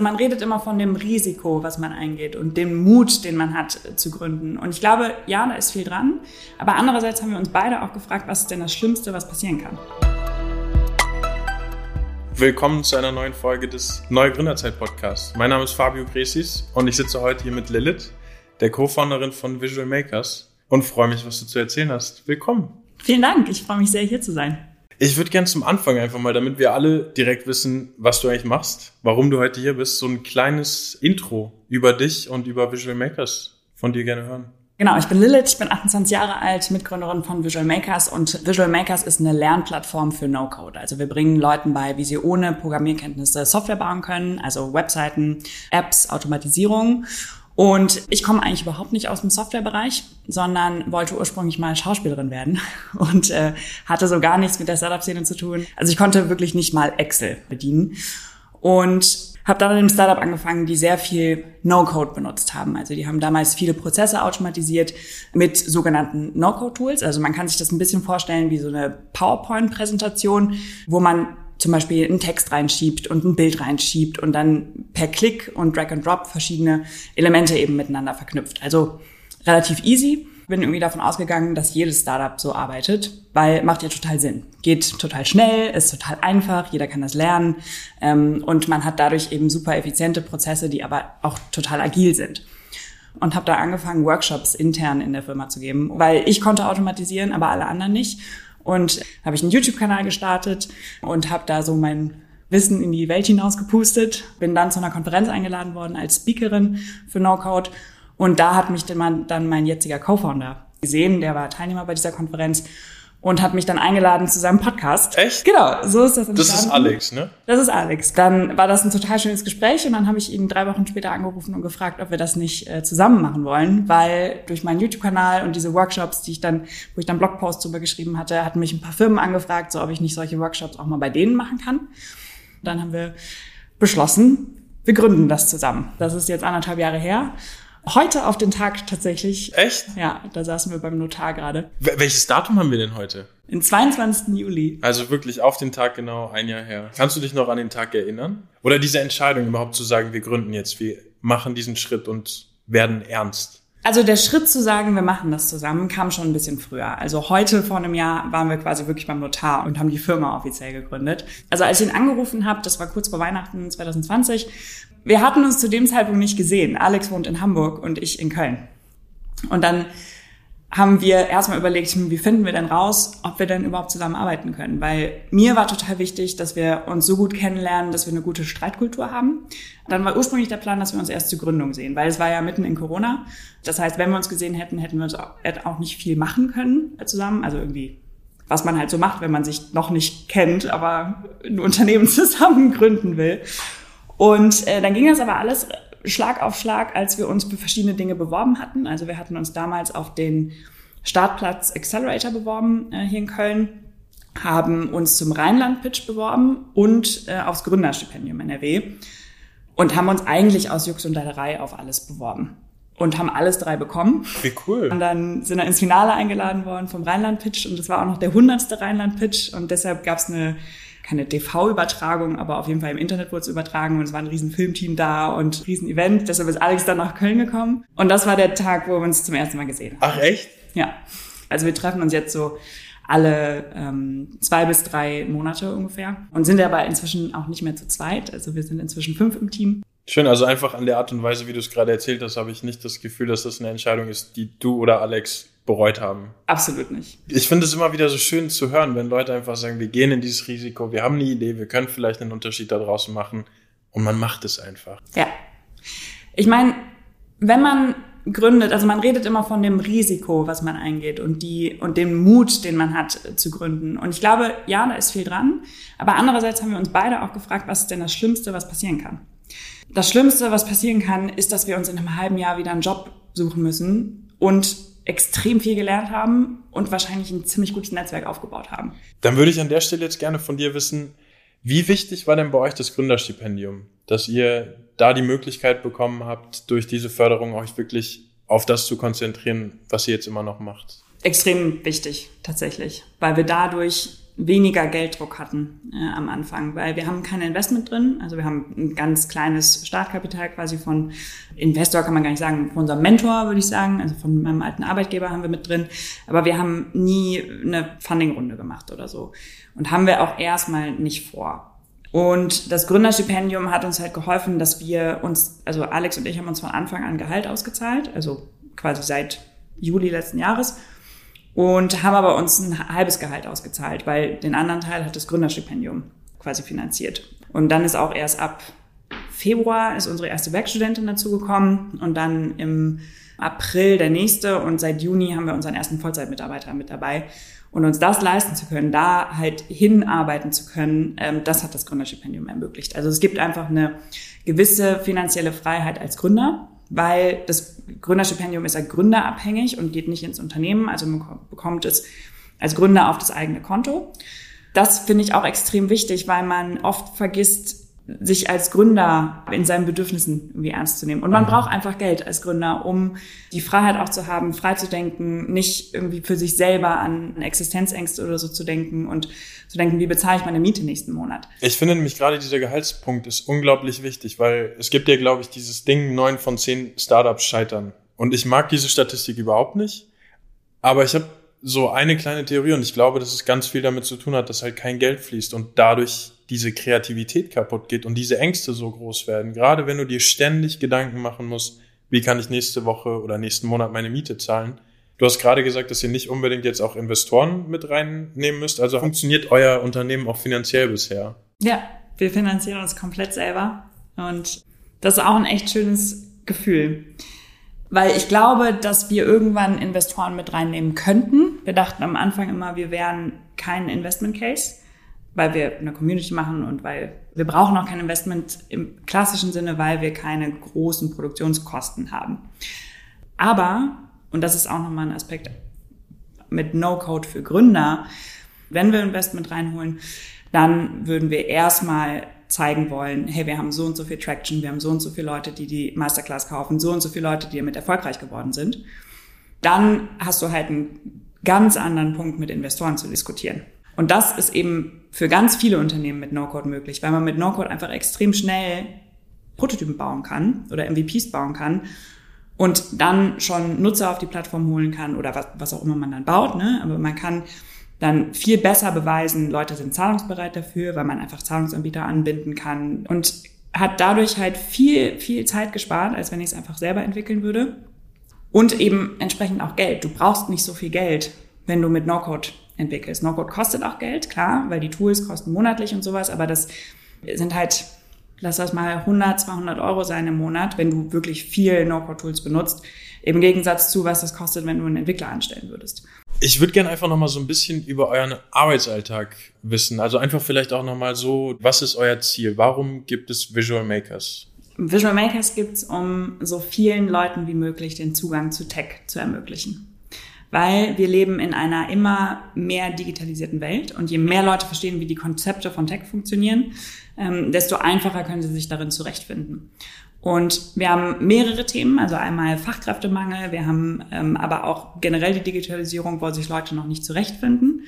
Man redet immer von dem Risiko, was man eingeht und dem Mut, den man hat äh, zu gründen. Und ich glaube, ja, da ist viel dran. Aber andererseits haben wir uns beide auch gefragt, was ist denn das Schlimmste, was passieren kann. Willkommen zu einer neuen Folge des Neue Gründerzeit Podcasts. Mein Name ist Fabio Gresis und ich sitze heute hier mit Lilith, der Co-Founderin von Visual Makers und freue mich, was du zu erzählen hast. Willkommen. Vielen Dank. Ich freue mich sehr, hier zu sein. Ich würde gerne zum Anfang einfach mal, damit wir alle direkt wissen, was du eigentlich machst, warum du heute hier bist, so ein kleines Intro über dich und über Visual Makers von dir gerne hören. Genau, ich bin Lilith, ich bin 28 Jahre alt, Mitgründerin von Visual Makers und Visual Makers ist eine Lernplattform für No-Code. Also wir bringen Leuten bei, wie sie ohne Programmierkenntnisse Software bauen können, also Webseiten, Apps, Automatisierung und ich komme eigentlich überhaupt nicht aus dem Softwarebereich, sondern wollte ursprünglich mal Schauspielerin werden und äh, hatte so gar nichts mit der Startup-Szene zu tun. Also ich konnte wirklich nicht mal Excel bedienen und habe dann in einem Startup angefangen, die sehr viel No-Code benutzt haben. Also die haben damals viele Prozesse automatisiert mit sogenannten No-Code-Tools. Also man kann sich das ein bisschen vorstellen wie so eine PowerPoint-Präsentation, wo man zum Beispiel einen Text reinschiebt und ein Bild reinschiebt und dann per Klick und Drag and Drop verschiedene Elemente eben miteinander verknüpft. Also relativ easy. Bin irgendwie davon ausgegangen, dass jedes Startup so arbeitet, weil macht ja total Sinn. Geht total schnell, ist total einfach, jeder kann das lernen ähm, und man hat dadurch eben super effiziente Prozesse, die aber auch total agil sind und habe da angefangen, Workshops intern in der Firma zu geben, weil ich konnte automatisieren, aber alle anderen nicht. Und habe ich einen YouTube-Kanal gestartet und habe da so mein Wissen in die Welt hinaus gepustet. Bin dann zu einer Konferenz eingeladen worden als Speakerin für No-Code. Und da hat mich dann mein jetziger Co-Founder gesehen, der war Teilnehmer bei dieser Konferenz und hat mich dann eingeladen zu seinem Podcast. Echt? Genau, so ist das entstanden. Das ist Alex, ne? Das ist Alex. Dann war das ein total schönes Gespräch und dann habe ich ihn drei Wochen später angerufen und gefragt, ob wir das nicht äh, zusammen machen wollen, weil durch meinen YouTube-Kanal und diese Workshops, die ich dann, wo ich dann Blogposts drüber geschrieben hatte, hatten mich ein paar Firmen angefragt, so ob ich nicht solche Workshops auch mal bei denen machen kann. Dann haben wir beschlossen, wir gründen das zusammen. Das ist jetzt anderthalb Jahre her. Heute auf den Tag tatsächlich. Echt? Ja, da saßen wir beim Notar gerade. Welches Datum haben wir denn heute? Den 22. Juli. Also wirklich auf den Tag genau ein Jahr her. Kannst du dich noch an den Tag erinnern? Oder diese Entscheidung überhaupt zu sagen, wir gründen jetzt, wir machen diesen Schritt und werden ernst? Also der Schritt zu sagen, wir machen das zusammen, kam schon ein bisschen früher. Also heute vor einem Jahr waren wir quasi wirklich beim Notar und haben die Firma offiziell gegründet. Also als ich ihn angerufen habe, das war kurz vor Weihnachten 2020, wir hatten uns zu dem Zeitpunkt nicht gesehen. Alex wohnt in Hamburg und ich in Köln. Und dann haben wir erstmal überlegt, hm, wie finden wir denn raus, ob wir denn überhaupt zusammenarbeiten können. Weil mir war total wichtig, dass wir uns so gut kennenlernen, dass wir eine gute Streitkultur haben. Dann war ursprünglich der Plan, dass wir uns erst zur Gründung sehen, weil es war ja mitten in Corona. Das heißt, wenn wir uns gesehen hätten, hätten wir uns auch nicht viel machen können zusammen. Also irgendwie, was man halt so macht, wenn man sich noch nicht kennt, aber ein Unternehmen zusammen gründen will. Und äh, dann ging das aber alles Schlag auf Schlag, als wir uns für verschiedene Dinge beworben hatten. Also wir hatten uns damals auf den Startplatz Accelerator beworben äh, hier in Köln, haben uns zum Rheinland-Pitch beworben und äh, aufs Gründerstipendium NRW und haben uns eigentlich aus Jux und Dallerei auf alles beworben und haben alles drei bekommen. Wie cool. Und dann sind wir ins Finale eingeladen worden vom Rheinland-Pitch und das war auch noch der hundertste Rheinland-Pitch und deshalb gab es eine keine TV-Übertragung, aber auf jeden Fall im Internet wurde es übertragen und es war ein riesen Filmteam da und ein riesen Event. Deshalb ist Alex dann nach Köln gekommen. Und das war der Tag, wo wir uns zum ersten Mal gesehen haben. Ach echt? Ja. Also wir treffen uns jetzt so alle ähm, zwei bis drei Monate ungefähr und sind aber inzwischen auch nicht mehr zu zweit. Also wir sind inzwischen fünf im Team. Schön, also einfach an der Art und Weise, wie du es gerade erzählt hast, habe ich nicht das Gefühl, dass das eine Entscheidung ist, die du oder Alex bereut haben. Absolut nicht. Ich finde es immer wieder so schön zu hören, wenn Leute einfach sagen, wir gehen in dieses Risiko, wir haben eine Idee, wir können vielleicht einen Unterschied da draußen machen und man macht es einfach. Ja. Ich meine, wenn man gründet, also man redet immer von dem Risiko, was man eingeht und die und dem Mut, den man hat zu gründen. Und ich glaube, ja, da ist viel dran. Aber andererseits haben wir uns beide auch gefragt, was ist denn das Schlimmste, was passieren kann? Das Schlimmste, was passieren kann, ist, dass wir uns in einem halben Jahr wieder einen Job suchen müssen und extrem viel gelernt haben und wahrscheinlich ein ziemlich gutes Netzwerk aufgebaut haben. Dann würde ich an der Stelle jetzt gerne von dir wissen, wie wichtig war denn bei euch das Gründerstipendium, dass ihr da die Möglichkeit bekommen habt, durch diese Förderung euch wirklich auf das zu konzentrieren, was ihr jetzt immer noch macht? Extrem wichtig, tatsächlich, weil wir dadurch weniger Gelddruck hatten äh, am Anfang, weil wir haben kein Investment drin. Also wir haben ein ganz kleines Startkapital quasi von Investor, kann man gar nicht sagen, von unserem Mentor, würde ich sagen, also von meinem alten Arbeitgeber haben wir mit drin. Aber wir haben nie eine Funding-Runde gemacht oder so. Und haben wir auch erstmal nicht vor. Und das Gründerstipendium hat uns halt geholfen, dass wir uns, also Alex und ich haben uns von Anfang an Gehalt ausgezahlt, also quasi seit Juli letzten Jahres und haben aber uns ein halbes Gehalt ausgezahlt, weil den anderen Teil hat das Gründerstipendium quasi finanziert. Und dann ist auch erst ab Februar ist unsere erste Werkstudentin dazugekommen und dann im April der nächste und seit Juni haben wir unseren ersten Vollzeitmitarbeiter mit dabei. Und uns das leisten zu können, da halt hinarbeiten zu können, ähm, das hat das Gründerstipendium ermöglicht. Also es gibt einfach eine gewisse finanzielle Freiheit als Gründer weil das Gründerstipendium ist ja gründerabhängig und geht nicht ins Unternehmen, also man bekommt es als Gründer auf das eigene Konto. Das finde ich auch extrem wichtig, weil man oft vergisst, sich als Gründer in seinen Bedürfnissen irgendwie ernst zu nehmen. Und man mhm. braucht einfach Geld als Gründer, um die Freiheit auch zu haben, frei zu denken, nicht irgendwie für sich selber an Existenzängste oder so zu denken und zu denken, wie bezahle ich meine Miete nächsten Monat. Ich finde nämlich gerade dieser Gehaltspunkt ist unglaublich wichtig, weil es gibt ja, glaube ich, dieses Ding, neun von zehn Startups scheitern. Und ich mag diese Statistik überhaupt nicht. Aber ich habe so eine kleine Theorie und ich glaube, dass es ganz viel damit zu tun hat, dass halt kein Geld fließt und dadurch diese Kreativität kaputt geht und diese Ängste so groß werden. Gerade wenn du dir ständig Gedanken machen musst, wie kann ich nächste Woche oder nächsten Monat meine Miete zahlen. Du hast gerade gesagt, dass ihr nicht unbedingt jetzt auch Investoren mit reinnehmen müsst. Also funktioniert euer Unternehmen auch finanziell bisher? Ja, wir finanzieren uns komplett selber und das ist auch ein echt schönes Gefühl. Weil ich glaube, dass wir irgendwann Investoren mit reinnehmen könnten. Wir dachten am Anfang immer, wir wären kein Investment Case weil wir eine Community machen und weil wir brauchen auch kein Investment im klassischen Sinne, weil wir keine großen Produktionskosten haben. Aber, und das ist auch nochmal ein Aspekt mit No-Code für Gründer, wenn wir Investment reinholen, dann würden wir erstmal zeigen wollen, hey, wir haben so und so viel Traction, wir haben so und so viele Leute, die die Masterclass kaufen, so und so viele Leute, die damit erfolgreich geworden sind. Dann hast du halt einen ganz anderen Punkt mit Investoren zu diskutieren. Und das ist eben für ganz viele Unternehmen mit No-Code möglich, weil man mit No-Code einfach extrem schnell Prototypen bauen kann oder MVPs bauen kann und dann schon Nutzer auf die Plattform holen kann oder was, was auch immer man dann baut. Ne? Aber man kann dann viel besser beweisen, Leute sind zahlungsbereit dafür, weil man einfach Zahlungsanbieter anbinden kann und hat dadurch halt viel, viel Zeit gespart, als wenn ich es einfach selber entwickeln würde. Und eben entsprechend auch Geld. Du brauchst nicht so viel Geld, wenn du mit No-Code entwickelst. No-Code kostet auch Geld, klar, weil die Tools kosten monatlich und sowas, aber das sind halt, lass das mal 100, 200 Euro sein im Monat, wenn du wirklich viel No-Code-Tools benutzt, im Gegensatz zu, was das kostet, wenn du einen Entwickler anstellen würdest. Ich würde gerne einfach nochmal so ein bisschen über euren Arbeitsalltag wissen. Also einfach vielleicht auch nochmal so, was ist euer Ziel? Warum gibt es Visual Makers? Visual Makers gibt es, um so vielen Leuten wie möglich den Zugang zu Tech zu ermöglichen weil wir leben in einer immer mehr digitalisierten Welt und je mehr Leute verstehen, wie die Konzepte von Tech funktionieren, ähm, desto einfacher können sie sich darin zurechtfinden. Und wir haben mehrere Themen, also einmal Fachkräftemangel, wir haben ähm, aber auch generell die Digitalisierung, wo sich Leute noch nicht zurechtfinden.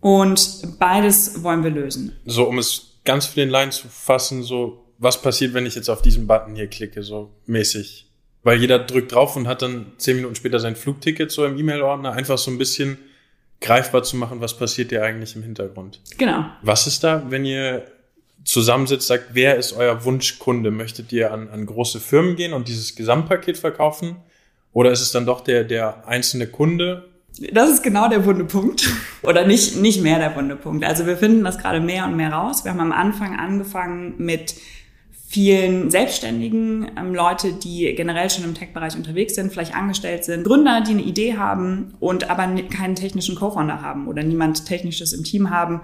Und beides wollen wir lösen. So, um es ganz für den Line zu fassen, so, was passiert, wenn ich jetzt auf diesen Button hier klicke, so mäßig? Weil jeder drückt drauf und hat dann zehn Minuten später sein Flugticket so im E-Mail-Ordner, einfach so ein bisschen greifbar zu machen, was passiert dir eigentlich im Hintergrund. Genau. Was ist da, wenn ihr zusammensitzt, sagt, wer ist euer Wunschkunde? Möchtet ihr an, an große Firmen gehen und dieses Gesamtpaket verkaufen? Oder ist es dann doch der, der einzelne Kunde? Das ist genau der Wundepunkt. Oder nicht, nicht mehr der Wundepunkt. Also wir finden das gerade mehr und mehr raus. Wir haben am Anfang angefangen mit vielen Selbstständigen, ähm, Leute, die generell schon im Tech-Bereich unterwegs sind, vielleicht angestellt sind, Gründer, die eine Idee haben und aber keinen technischen Co-Founder haben oder niemand Technisches im Team haben.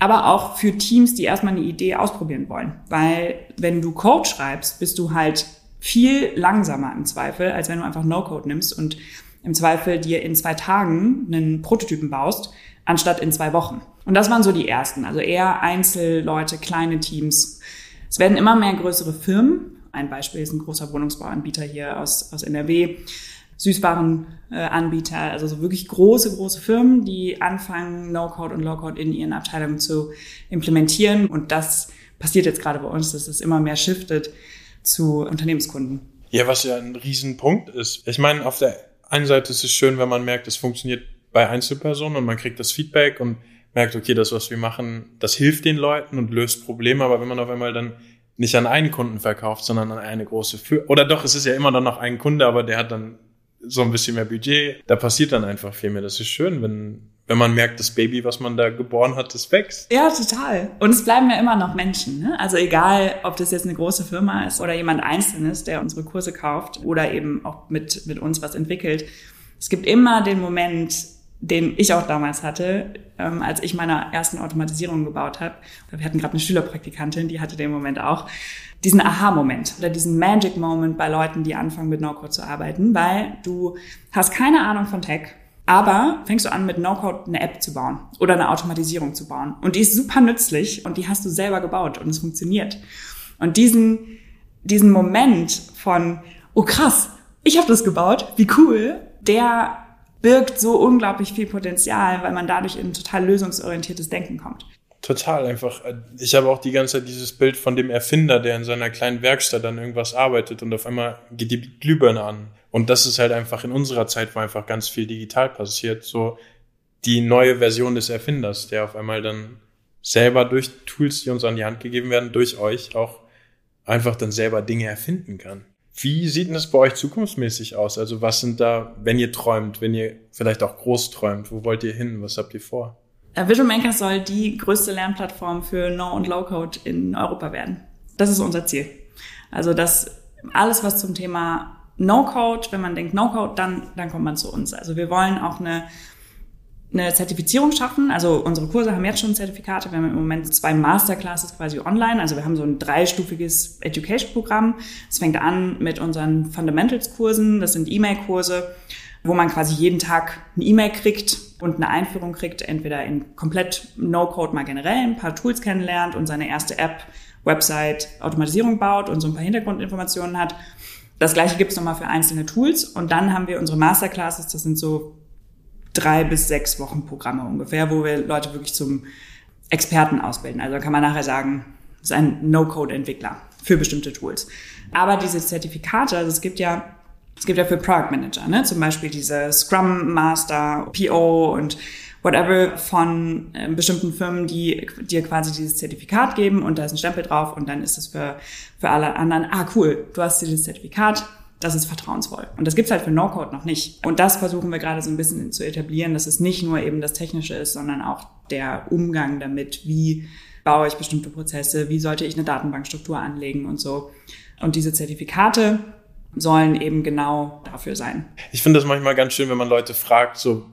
Aber auch für Teams, die erstmal eine Idee ausprobieren wollen. Weil wenn du Code schreibst, bist du halt viel langsamer im Zweifel, als wenn du einfach No-Code nimmst und im Zweifel dir in zwei Tagen einen Prototypen baust, anstatt in zwei Wochen. Und das waren so die ersten, also eher Einzelleute, kleine Teams, es werden immer mehr größere Firmen. Ein Beispiel ist ein großer Wohnungsbauanbieter hier aus, aus NRW. Süßwarenanbieter, also so wirklich große, große Firmen, die anfangen, No-Code und Low-Code in ihren Abteilungen zu implementieren. Und das passiert jetzt gerade bei uns, dass es immer mehr shiftet zu Unternehmenskunden. Ja, was ja ein Riesenpunkt ist. Ich meine, auf der einen Seite ist es schön, wenn man merkt, es funktioniert bei Einzelpersonen und man kriegt das Feedback und merkt, okay, das, was wir machen, das hilft den Leuten und löst Probleme. Aber wenn man auf einmal dann nicht an einen Kunden verkauft, sondern an eine große Für oder doch, es ist ja immer dann noch ein Kunde, aber der hat dann so ein bisschen mehr Budget. Da passiert dann einfach viel mehr. Das ist schön, wenn, wenn man merkt, das Baby, was man da geboren hat, das wächst. Ja, total. Und es bleiben ja immer noch Menschen. Ne? Also egal, ob das jetzt eine große Firma ist oder jemand Einzelnes, der unsere Kurse kauft oder eben auch mit, mit uns was entwickelt. Es gibt immer den Moment, den ich auch damals hatte, ähm, als ich meine ersten Automatisierungen gebaut habe. Wir hatten gerade eine Schülerpraktikantin, die hatte den Moment auch. Diesen Aha-Moment oder diesen Magic-Moment bei Leuten, die anfangen mit No-Code zu arbeiten, weil du hast keine Ahnung von Tech, aber fängst du an, mit No-Code eine App zu bauen oder eine Automatisierung zu bauen. Und die ist super nützlich und die hast du selber gebaut und es funktioniert. Und diesen, diesen Moment von, oh krass, ich habe das gebaut, wie cool, der birgt so unglaublich viel Potenzial, weil man dadurch in total lösungsorientiertes Denken kommt. Total einfach. Ich habe auch die ganze Zeit dieses Bild von dem Erfinder, der in seiner kleinen Werkstatt an irgendwas arbeitet und auf einmal geht die Glühbirne an. Und das ist halt einfach in unserer Zeit, wo einfach ganz viel digital passiert, so die neue Version des Erfinders, der auf einmal dann selber durch Tools, die uns an die Hand gegeben werden, durch euch auch einfach dann selber Dinge erfinden kann. Wie sieht denn das bei euch zukunftsmäßig aus? Also was sind da, wenn ihr träumt, wenn ihr vielleicht auch groß träumt, wo wollt ihr hin? Was habt ihr vor? Äh, Visual Maker soll die größte Lernplattform für No- und Low-Code in Europa werden. Das ist unser Ziel. Also das alles, was zum Thema No-Code, wenn man denkt No-Code, dann, dann kommt man zu uns. Also wir wollen auch eine eine Zertifizierung schaffen. Also unsere Kurse haben jetzt schon Zertifikate. Wir haben im Moment zwei Masterclasses quasi online. Also wir haben so ein dreistufiges Education-Programm. Es fängt an mit unseren Fundamentals-Kursen. Das sind E-Mail-Kurse, wo man quasi jeden Tag eine E-Mail kriegt und eine Einführung kriegt, entweder in komplett No-Code mal generell, ein paar Tools kennenlernt und seine erste App, Website, Automatisierung baut und so ein paar Hintergrundinformationen hat. Das gleiche gibt's nochmal für einzelne Tools. Und dann haben wir unsere Masterclasses, das sind so drei bis sechs Wochen Programme ungefähr, wo wir Leute wirklich zum Experten ausbilden. Also kann man nachher sagen, das ist ein No-Code-Entwickler für bestimmte Tools. Aber diese Zertifikate, also es gibt ja es gibt ja für Product Manager, ne? zum Beispiel diese Scrum Master, PO und whatever von äh, bestimmten Firmen, die dir quasi dieses Zertifikat geben und da ist ein Stempel drauf und dann ist es für, für alle anderen, ah cool, du hast dieses Zertifikat, das ist vertrauensvoll. Und das gibt's halt für No-Code noch nicht. Und das versuchen wir gerade so ein bisschen zu etablieren, dass es nicht nur eben das Technische ist, sondern auch der Umgang damit, wie baue ich bestimmte Prozesse, wie sollte ich eine Datenbankstruktur anlegen und so. Und diese Zertifikate sollen eben genau dafür sein. Ich finde das manchmal ganz schön, wenn man Leute fragt, so,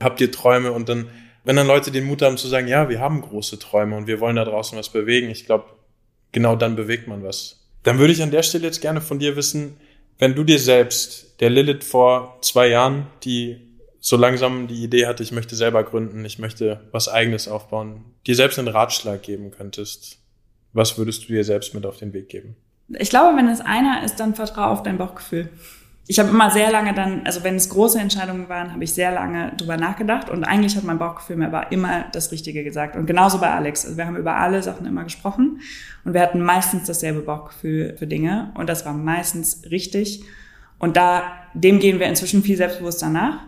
habt ihr Träume? Und dann, wenn dann Leute den Mut haben zu sagen, ja, wir haben große Träume und wir wollen da draußen was bewegen, ich glaube, genau dann bewegt man was. Dann würde ich an der Stelle jetzt gerne von dir wissen, wenn du dir selbst, der Lilith vor zwei Jahren, die so langsam die Idee hatte, ich möchte selber gründen, ich möchte was eigenes aufbauen, dir selbst einen Ratschlag geben könntest, was würdest du dir selbst mit auf den Weg geben? Ich glaube, wenn es einer ist, dann vertraue auf dein Bauchgefühl ich habe immer sehr lange dann, also wenn es große Entscheidungen waren, habe ich sehr lange drüber nachgedacht und eigentlich hat mein Bauchgefühl mir aber immer das Richtige gesagt. Und genauso bei Alex. Also wir haben über alle Sachen immer gesprochen und wir hatten meistens dasselbe Bauchgefühl für Dinge und das war meistens richtig. Und da, dem gehen wir inzwischen viel selbstbewusster nach.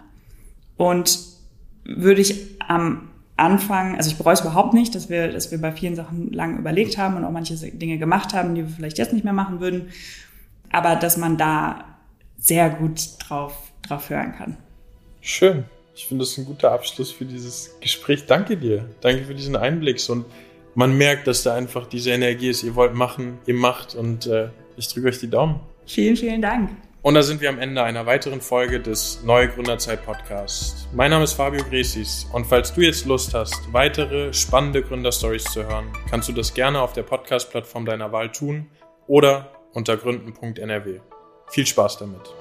Und würde ich am Anfang, also ich bereue es überhaupt nicht, dass wir, dass wir bei vielen Sachen lang überlegt haben und auch manche Dinge gemacht haben, die wir vielleicht jetzt nicht mehr machen würden. Aber dass man da sehr gut drauf, drauf hören kann. Schön. Ich finde das ein guter Abschluss für dieses Gespräch. Danke dir. Danke für diesen Einblick. Und man merkt, dass da einfach diese Energie ist. Ihr wollt machen, ihr macht und äh, ich drücke euch die Daumen. Vielen, vielen Dank. Und da sind wir am Ende einer weiteren Folge des Neue Gründerzeit Podcasts. Mein Name ist Fabio Gresis und falls du jetzt Lust hast, weitere spannende Gründerstories zu hören, kannst du das gerne auf der Podcast-Plattform deiner Wahl tun oder unter gründen.nrw. Viel Spaß damit.